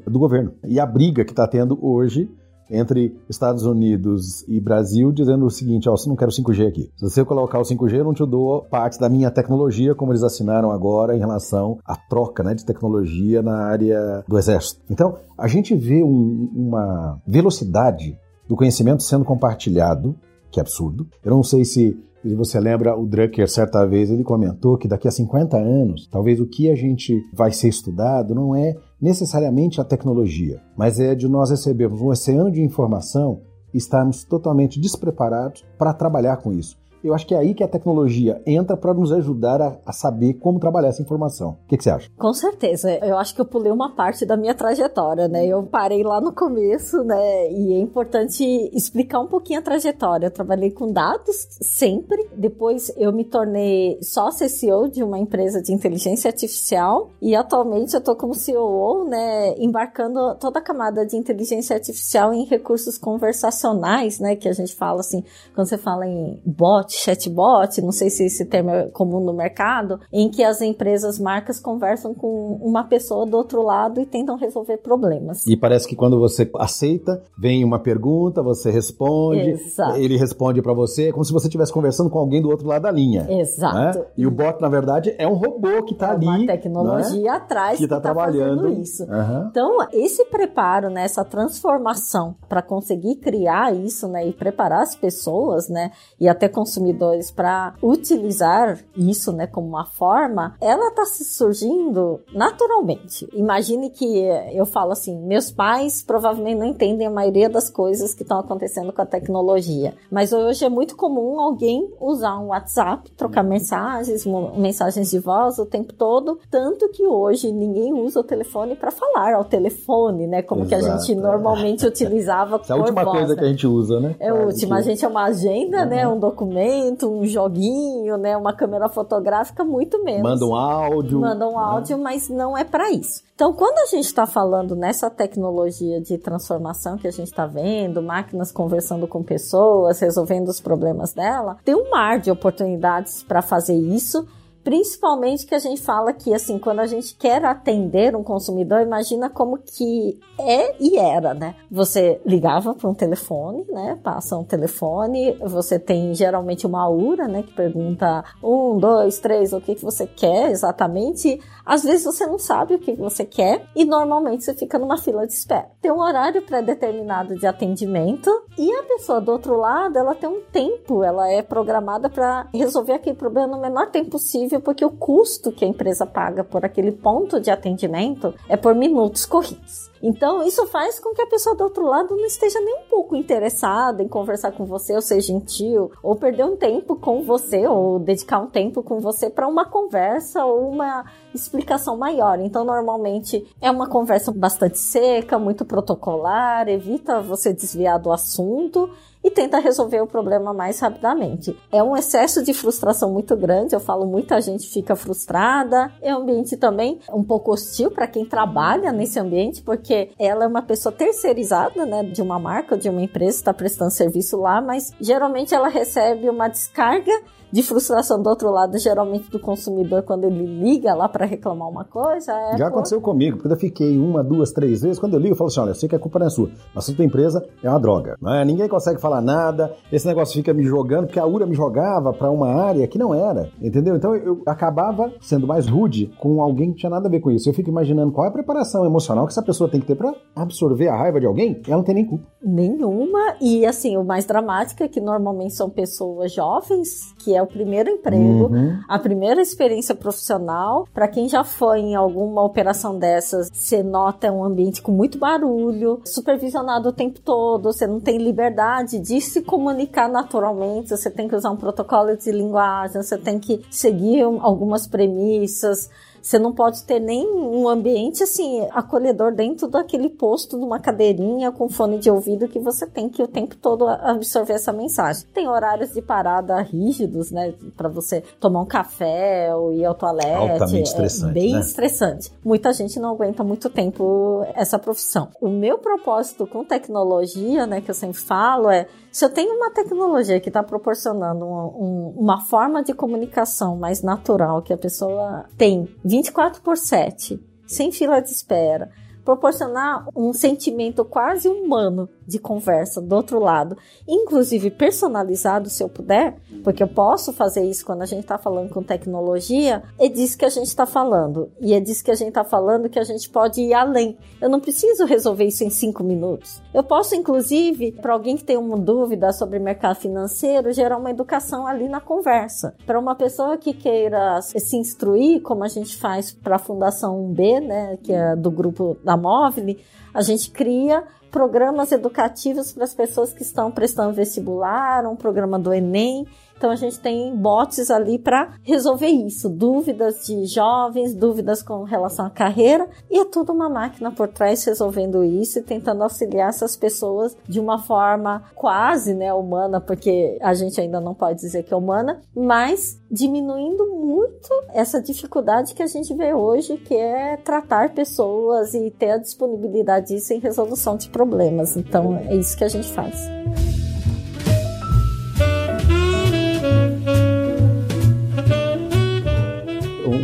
S1: do governo. E a briga que está tendo hoje entre Estados Unidos e Brasil, dizendo o seguinte: ó, se não quero 5G aqui. Se você colocar o 5G, eu não te dou parte da minha tecnologia, como eles assinaram agora em relação à troca né, de tecnologia na área do Exército. Então, a gente vê um, uma velocidade do conhecimento sendo compartilhado, que é absurdo. Eu não sei se se você lembra, o Drucker, certa vez, ele comentou que daqui a 50 anos, talvez o que a gente vai ser estudado não é necessariamente a tecnologia, mas é de nós recebermos um oceano de informação e estarmos totalmente despreparados para trabalhar com isso. Eu acho que é aí que a tecnologia entra para nos ajudar a, a, saber como trabalhar essa informação. O que, que, você acha?
S2: Com certeza. Eu acho que eu pulei uma parte da minha trajetória, né? Eu parei lá no começo, né? E é importante explicar um pouquinho a trajetória. Eu trabalhei com dados sempre. Depois eu me tornei sócia CEO de uma empresa de inteligência artificial. E atualmente eu estou como CEO, né? Embarcando toda a camada de inteligência artificial em recursos conversacionais, né? Que a gente fala assim, quando você fala em bot, chatbot, não sei se esse termo é comum no mercado, em que as empresas, marcas conversam com uma pessoa do outro lado e tentam resolver problemas.
S1: E parece que quando você aceita, vem uma pergunta, você responde,
S2: Exato.
S1: ele responde para você, é como se você estivesse conversando com alguém do outro lado da linha.
S2: Exato.
S1: Né? E o bot, na verdade, é um robô que está
S2: é
S1: ali.
S2: Uma tecnologia
S1: né?
S2: atrás
S1: que está
S2: tá
S1: trabalhando
S2: isso.
S1: Uhum.
S2: Então, esse preparo, né, essa transformação para conseguir criar isso, né, e preparar as pessoas, né, e até consumir consumidores para utilizar isso, né, como uma forma, ela está se surgindo naturalmente. Imagine que eu falo assim, meus pais provavelmente não entendem a maioria das coisas que estão acontecendo com a tecnologia, mas hoje é muito comum alguém usar um WhatsApp, trocar mensagens, mensagens de voz o tempo todo, tanto que hoje ninguém usa o telefone para falar ao telefone, né, como Exato. que a gente normalmente utilizava
S1: Essa é a última
S2: voz,
S1: coisa
S2: né?
S1: que a gente usa, né?
S2: É a última, a gente é uma agenda, uhum. né, um documento um joguinho, né, uma câmera fotográfica, muito menos.
S1: Manda um áudio.
S2: Manda um áudio, né? mas não é para isso. Então, quando a gente está falando nessa tecnologia de transformação que a gente está vendo, máquinas conversando com pessoas, resolvendo os problemas dela, tem um mar de oportunidades para fazer isso Principalmente que a gente fala que, assim, quando a gente quer atender um consumidor, imagina como que é e era, né? Você ligava para um telefone, né? Passa um telefone, você tem geralmente uma URA, né? Que pergunta um, dois, três, o que, que você quer exatamente. Às vezes você não sabe o que você quer e normalmente você fica numa fila de espera. Tem um horário pré-determinado de atendimento e a pessoa do outro lado, ela tem um tempo, ela é programada para resolver aquele problema no menor tempo possível, porque o custo que a empresa paga por aquele ponto de atendimento é por minutos corridos. Então, isso faz com que a pessoa do outro lado não esteja nem um pouco interessada em conversar com você, ou ser gentil, ou perder um tempo com você, ou dedicar um tempo com você para uma conversa ou uma explicação maior. Então, normalmente é uma conversa bastante seca, muito protocolar, evita você desviar do assunto e tenta resolver o problema mais rapidamente. É um excesso de frustração muito grande, eu falo, muita gente fica frustrada. É um ambiente também um pouco hostil para quem trabalha nesse ambiente, porque ela é uma pessoa terceirizada, né, de uma marca ou de uma empresa, está prestando serviço lá, mas geralmente ela recebe uma descarga de frustração do outro lado, geralmente do consumidor, quando ele liga lá para reclamar uma coisa. É
S1: Já por... aconteceu comigo, porque eu fiquei uma, duas, três vezes. Quando eu ligo, eu falo assim: olha, eu sei que a culpa não é sua, mas a sua empresa é uma droga. Né? Ninguém consegue falar nada, esse negócio fica me jogando, porque a URA me jogava para uma área que não era, entendeu? Então eu acabava sendo mais rude com alguém que tinha nada a ver com isso. Eu fico imaginando qual é a preparação emocional que essa pessoa tem que ter para absorver a raiva de alguém, ela não tem nem culpa.
S2: Nenhuma, e assim, o mais dramático é que normalmente são pessoas jovens, que é o primeiro emprego, uhum. a primeira experiência profissional. Para quem já foi em alguma operação dessas, você nota um ambiente com muito barulho, supervisionado o tempo todo, você não tem liberdade de se comunicar naturalmente, você tem que usar um protocolo de linguagem, você tem que seguir algumas premissas. Você não pode ter nem um ambiente assim acolhedor dentro daquele posto, numa cadeirinha com fone de ouvido que você tem que o tempo todo absorver essa mensagem. Tem horários de parada rígidos, né, para você tomar um café ou ir ao toalete.
S1: Altamente é estressante.
S2: É bem
S1: né?
S2: estressante. Muita gente não aguenta muito tempo essa profissão. O meu propósito com tecnologia, né, que eu sempre falo é se eu tenho uma tecnologia que está proporcionando um, um, uma forma de comunicação mais natural que a pessoa tem 24 por 7, sem fila de espera, proporcionar um sentimento quase humano de conversa do outro lado, inclusive personalizado se eu puder, porque eu posso fazer isso quando a gente está falando com tecnologia, é disso que a gente está falando. E é disso que a gente está falando que a gente pode ir além. Eu não preciso resolver isso em cinco minutos. Eu posso, inclusive, para alguém que tem uma dúvida sobre mercado financeiro, gerar uma educação ali na conversa. Para uma pessoa que queira se instruir, como a gente faz para a Fundação 1B, né, que é do grupo da Móvel, a gente cria programas educativos para as pessoas que estão prestando vestibular, um programa do Enem. Então a gente tem bots ali para resolver isso, dúvidas de jovens, dúvidas com relação à carreira, e é tudo uma máquina por trás resolvendo isso e tentando auxiliar essas pessoas de uma forma quase, né, humana, porque a gente ainda não pode dizer que é humana, mas diminuindo muito essa dificuldade que a gente vê hoje, que é tratar pessoas e ter a disponibilidade disso em resolução de problemas. Então é isso que a gente faz.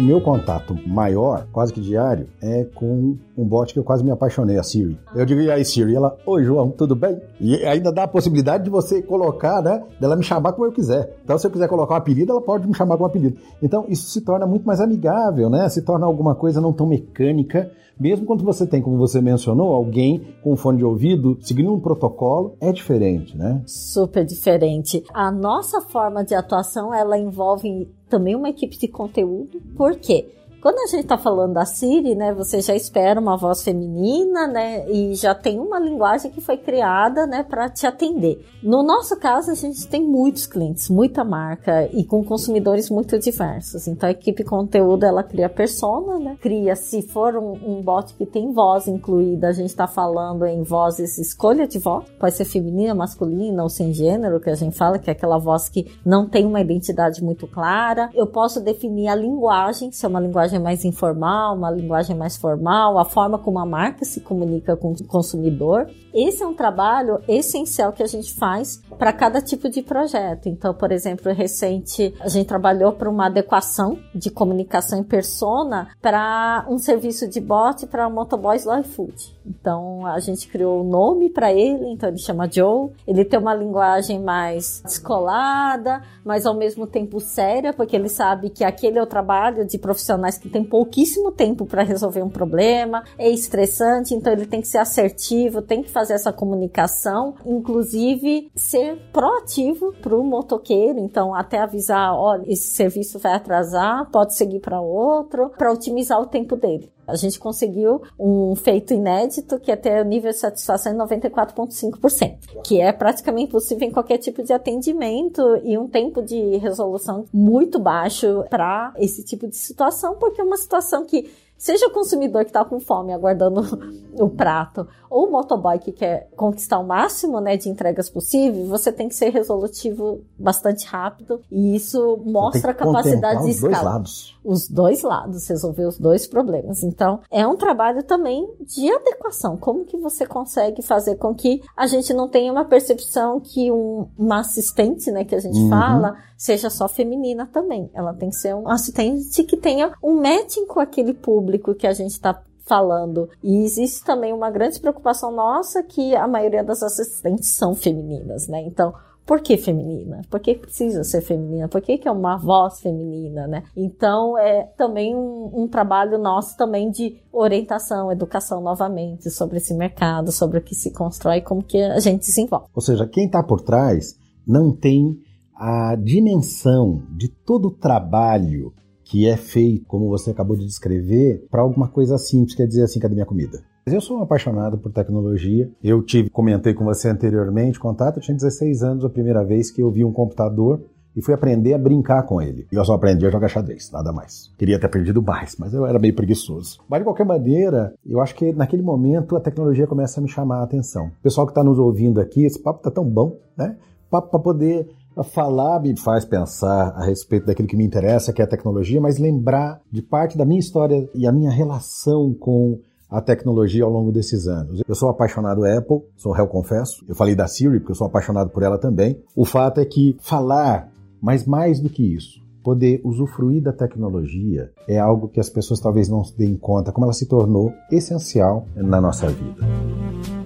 S1: Meu contato maior, quase que diário, é com um bot que eu quase me apaixonei, a Siri. Eu digo, e aí, Siri? Ela, oi, João, tudo bem? E ainda dá a possibilidade de você colocar, né, dela me chamar como eu quiser. Então, se eu quiser colocar um apelido, ela pode me chamar com um apelido. Então, isso se torna muito mais amigável, né? Se torna alguma coisa não tão mecânica, mesmo quando você tem, como você mencionou, alguém com fone de ouvido seguindo um protocolo, é diferente, né?
S2: Super diferente. A nossa forma de atuação, ela envolve também uma equipe de conteúdo. Por quê? Quando a gente está falando da Siri, né, você já espera uma voz feminina, né, e já tem uma linguagem que foi criada, né, para te atender. No nosso caso, a gente tem muitos clientes, muita marca e com consumidores muito diversos. Então, a equipe conteúdo ela cria persona, né, cria se for um, um bot que tem voz incluída, a gente está falando em vozes escolha de voz, pode ser feminina, masculina ou sem gênero, que a gente fala que é aquela voz que não tem uma identidade muito clara. Eu posso definir a linguagem, se é uma linguagem linguagem mais informal, uma linguagem mais formal, a forma como a marca se comunica com o consumidor. Esse é um trabalho essencial que a gente faz para cada tipo de projeto. Então, por exemplo, recente a gente trabalhou para uma adequação de comunicação em persona para um serviço de bot para motoboys do iFood. Então, a gente criou o um nome para ele, então ele chama Joe. Ele tem uma linguagem mais descolada, mas ao mesmo tempo séria, porque ele sabe que aquele é o trabalho de profissionais que tem pouquíssimo tempo para resolver um problema, é estressante, então ele tem que ser assertivo, tem que fazer essa comunicação, inclusive ser proativo para o motoqueiro, então até avisar, olha, esse serviço vai atrasar, pode seguir para outro, para otimizar o tempo dele. A gente conseguiu um feito inédito que é ter o nível de satisfação em 94,5%, que é praticamente impossível em qualquer tipo de atendimento e um tempo de resolução muito baixo para esse tipo de situação, porque é uma situação que Seja o consumidor que está com fome aguardando o prato, ou o motoboy que quer conquistar o máximo né, de entregas possível, você tem que ser resolutivo bastante rápido. E isso mostra a capacidade de escala.
S1: Os dois lados.
S2: Os dois lados, resolver os dois problemas. Então, é um trabalho também de adequação. Como que você consegue fazer com que a gente não tenha uma percepção que um, uma assistente, né, que a gente uhum. fala, seja só feminina também. Ela tem que ser um assistente que tenha um matching com aquele público que a gente está falando. E existe também uma grande preocupação nossa que a maioria das assistentes são femininas, né? Então, por que feminina? Por que precisa ser feminina? Por que, que é uma voz feminina, né? Então, é também um, um, trabalho nosso também de orientação, educação novamente sobre esse mercado, sobre o que se constrói, como que a gente desenvolve.
S1: Ou seja, quem está por trás não tem a dimensão de todo o trabalho que é feito, como você acabou de descrever, para alguma coisa simples, quer dizer assim, cadê minha comida? Eu sou um apaixonado por tecnologia. Eu tive, comentei com você anteriormente, contato, eu tinha 16 anos a primeira vez que eu vi um computador e fui aprender a brincar com ele. E eu só aprendi a jogar xadrez, nada mais. Queria ter aprendido mais, mas eu era meio preguiçoso. Mas de qualquer maneira, eu acho que naquele momento a tecnologia começa a me chamar a atenção. O pessoal que está nos ouvindo aqui, esse papo tá tão bom, né? Papo para poder falar me faz pensar a respeito daquilo que me interessa, que é a tecnologia, mas lembrar de parte da minha história e a minha relação com a tecnologia ao longo desses anos. Eu sou apaixonado Apple, sou réu confesso. Eu falei da Siri porque eu sou apaixonado por ela também. O fato é que falar, mas mais do que isso, poder usufruir da tecnologia é algo que as pessoas talvez não se deem conta como ela se tornou essencial na nossa vida.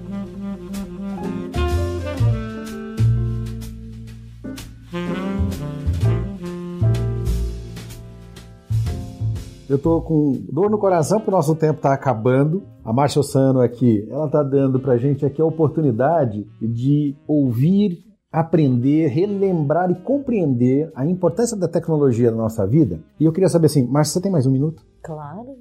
S1: Eu tô com dor no coração porque o nosso tempo está acabando. A Márcia Ossano aqui, ela está dando para a gente aqui a oportunidade de ouvir, aprender, relembrar e compreender a importância da tecnologia na nossa vida. E eu queria saber assim, Márcia, você tem mais um minuto?
S2: Claro.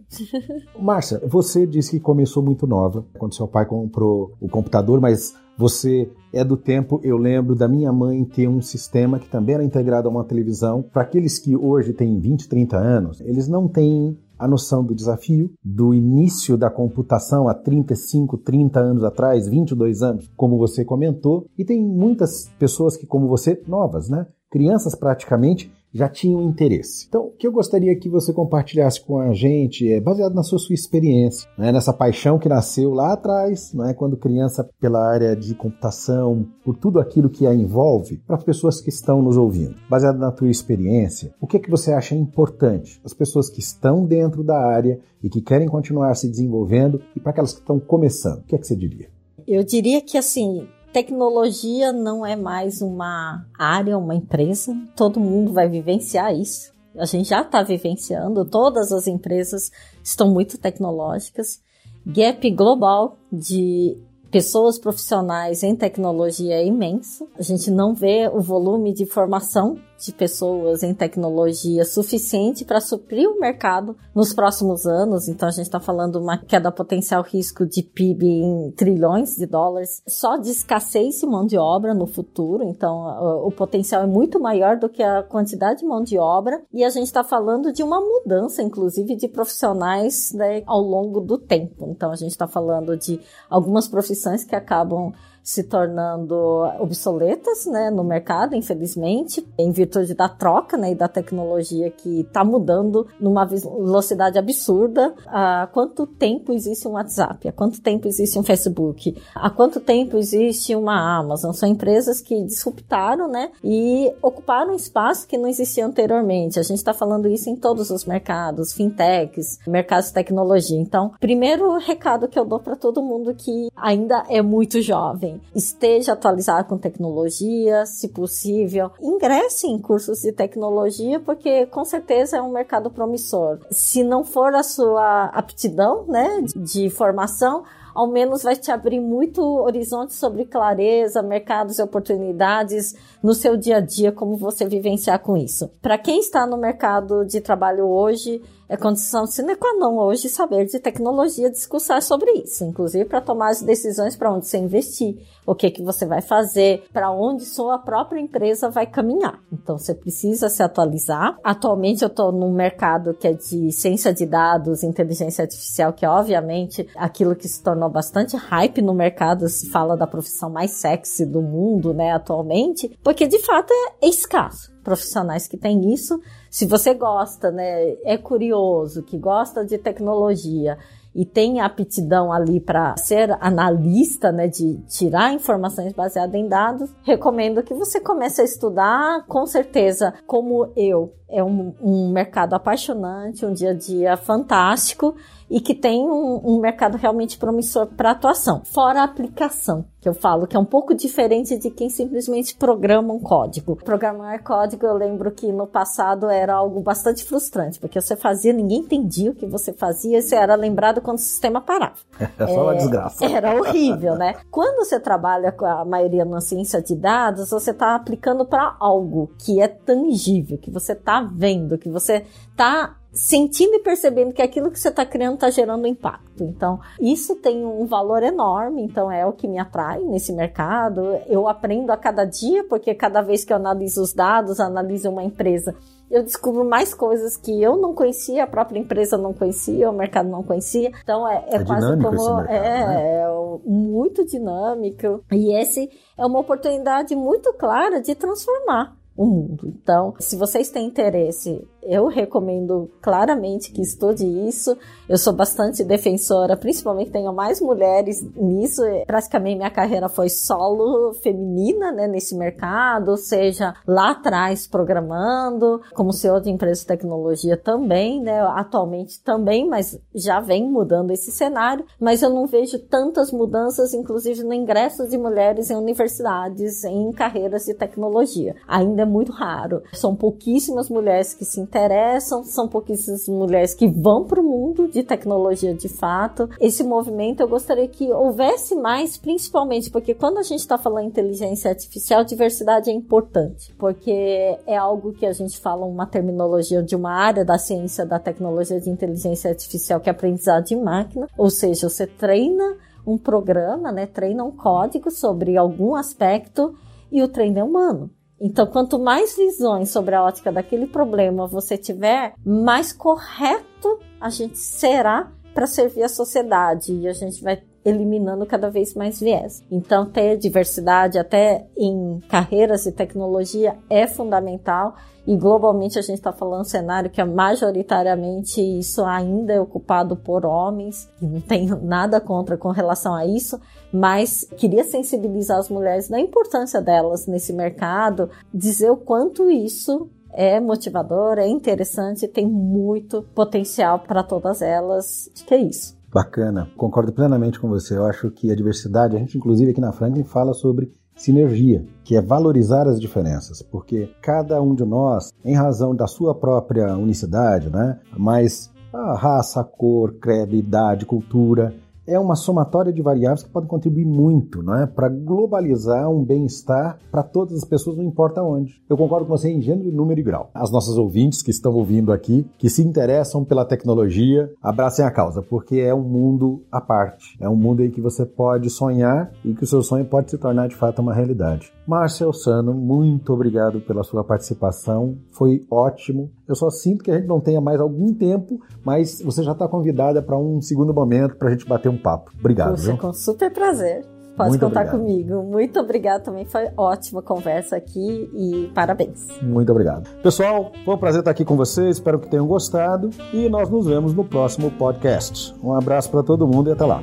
S1: Márcia, você disse que começou muito nova, quando seu pai comprou o computador, mas você é do tempo, eu lembro da minha mãe ter um sistema que também era integrado a uma televisão. Para aqueles que hoje têm 20, 30 anos, eles não têm a noção do desafio, do início da computação há 35, 30 anos atrás, 22 anos, como você comentou, e tem muitas pessoas que, como você, novas, né? Crianças praticamente já tinham interesse. Então, o que eu gostaria que você compartilhasse com a gente é baseado na sua, sua experiência, né? nessa paixão que nasceu lá atrás, né? quando criança, pela área de computação, por tudo aquilo que a envolve, para as pessoas que estão nos ouvindo. Baseado na tua experiência, o que é que você acha importante? As pessoas que estão dentro da área e que querem continuar se desenvolvendo e para aquelas que estão começando, o que é que você diria?
S2: Eu diria que assim, Tecnologia não é mais uma área, uma empresa. Todo mundo vai vivenciar isso. A gente já está vivenciando, todas as empresas estão muito tecnológicas. Gap global de pessoas profissionais em tecnologia é imenso. A gente não vê o volume de formação de pessoas em tecnologia suficiente para suprir o mercado nos próximos anos. Então a gente está falando uma queda potencial risco de PIB em trilhões de dólares, só de escassez de mão de obra no futuro. Então o potencial é muito maior do que a quantidade de mão de obra e a gente está falando de uma mudança, inclusive, de profissionais né, ao longo do tempo. Então a gente está falando de algumas profissões que acabam se tornando obsoletas né, no mercado, infelizmente, em virtude da troca né, e da tecnologia que está mudando numa velocidade absurda. Há quanto tempo existe um WhatsApp? Há quanto tempo existe um Facebook? Há quanto tempo existe uma Amazon? São empresas que disruptaram né, e ocuparam um espaço que não existia anteriormente. A gente está falando isso em todos os mercados, fintechs, mercados de tecnologia. Então, primeiro recado que eu dou para todo mundo que ainda é muito jovem esteja atualizado com tecnologia, se possível, ingresse em cursos de tecnologia, porque com certeza é um mercado promissor. Se não for a sua aptidão, né, de formação, ao menos vai te abrir muito horizonte sobre clareza, mercados e oportunidades no seu dia a dia, como você vivenciar com isso. Para quem está no mercado de trabalho hoje, é condição sine qua non hoje saber de tecnologia, discursar sobre isso, inclusive para tomar as decisões para onde você investir, o que que você vai fazer, para onde sua própria empresa vai caminhar. Então você precisa se atualizar. Atualmente eu estou num mercado que é de ciência de dados, inteligência artificial, que é obviamente aquilo que se tornou bastante hype no mercado, se fala da profissão mais sexy do mundo, né, atualmente, porque de fato é, é escasso profissionais que têm isso. Se você gosta, né, é curioso, que gosta de tecnologia e tem aptidão ali para ser analista, né, de tirar informações baseadas em dados, recomendo que você comece a estudar, com certeza, como eu. É um, um mercado apaixonante, um dia a dia fantástico e que tem um, um mercado realmente promissor para atuação. Fora a aplicação, que eu falo que é um pouco diferente de quem simplesmente programa um código. Programar código, eu lembro que no passado era algo bastante frustrante, porque você fazia, ninguém entendia o que você fazia, e você era lembrado quando o sistema parava.
S1: É só uma é, desgraça.
S2: Era horrível, né? Quando você trabalha com a maioria na ciência de dados, você está aplicando para algo que é tangível, que você está vendo, que você está sentindo e percebendo que aquilo que você está criando está gerando impacto. Então, isso tem um valor enorme, então é o que me atrai nesse mercado. Eu aprendo a cada dia, porque cada vez que eu analiso os dados, analiso uma empresa, eu descubro mais coisas que eu não conhecia, a própria empresa não conhecia, o mercado não conhecia. Então é, é, é quase como mercado, é, né? é muito dinâmico e esse é uma oportunidade muito clara de transformar o mundo. Então, se vocês têm interesse eu recomendo claramente que estude isso. Eu sou bastante defensora, principalmente tenho mais mulheres nisso. Praticamente minha carreira foi solo feminina, né, nesse mercado, seja lá atrás programando, como CEO de empresa de tecnologia também, né, atualmente também, mas já vem mudando esse cenário. Mas eu não vejo tantas mudanças, inclusive no ingresso de mulheres em universidades, em carreiras de tecnologia. Ainda é muito raro. São pouquíssimas mulheres que se interessam, são pouquíssimas mulheres que vão para o mundo de tecnologia de fato. Esse movimento eu gostaria que houvesse mais, principalmente porque quando a gente está falando em inteligência artificial, diversidade é importante, porque é algo que a gente fala uma terminologia de uma área da ciência da tecnologia de inteligência artificial que é aprendizado de máquina, ou seja, você treina um programa, né, treina um código sobre algum aspecto e o treino é humano. Então, quanto mais visões sobre a ótica daquele problema você tiver, mais correto a gente será para servir a sociedade. E a gente vai eliminando cada vez mais viés. Então, ter diversidade até em carreiras de tecnologia é fundamental. E globalmente a gente está falando um cenário que é majoritariamente isso ainda é ocupado por homens, e não tenho nada contra com relação a isso, mas queria sensibilizar as mulheres da importância delas nesse mercado, dizer o quanto isso é motivador, é interessante, tem muito potencial para todas elas. Acho que é isso.
S1: Bacana, concordo plenamente com você. Eu acho que a diversidade, a gente inclusive aqui na Franklin fala sobre sinergia, que é valorizar as diferenças, porque cada um de nós, em razão da sua própria unicidade, né, mas a raça, a cor, credo, idade, cultura, é uma somatória de variáveis que podem contribuir muito não é? para globalizar um bem-estar para todas as pessoas, não importa onde. Eu concordo com você em gênero, número e grau. As nossas ouvintes que estão ouvindo aqui, que se interessam pela tecnologia, abracem a causa, porque é um mundo à parte. É um mundo em que você pode sonhar e que o seu sonho pode se tornar de fato uma realidade. Márcia Sano, muito obrigado pela sua participação. Foi ótimo. Eu só sinto que a gente não tenha mais algum tempo, mas você já está convidada para um segundo momento para a gente bater um papo. Obrigado.
S2: Puxa, com super prazer. Pode Muito contar obrigado. comigo. Muito obrigado também. Foi ótima conversa aqui e parabéns.
S1: Muito obrigado. Pessoal, foi um prazer estar aqui com vocês. Espero que tenham gostado e nós nos vemos no próximo podcast. Um abraço para todo mundo e até lá.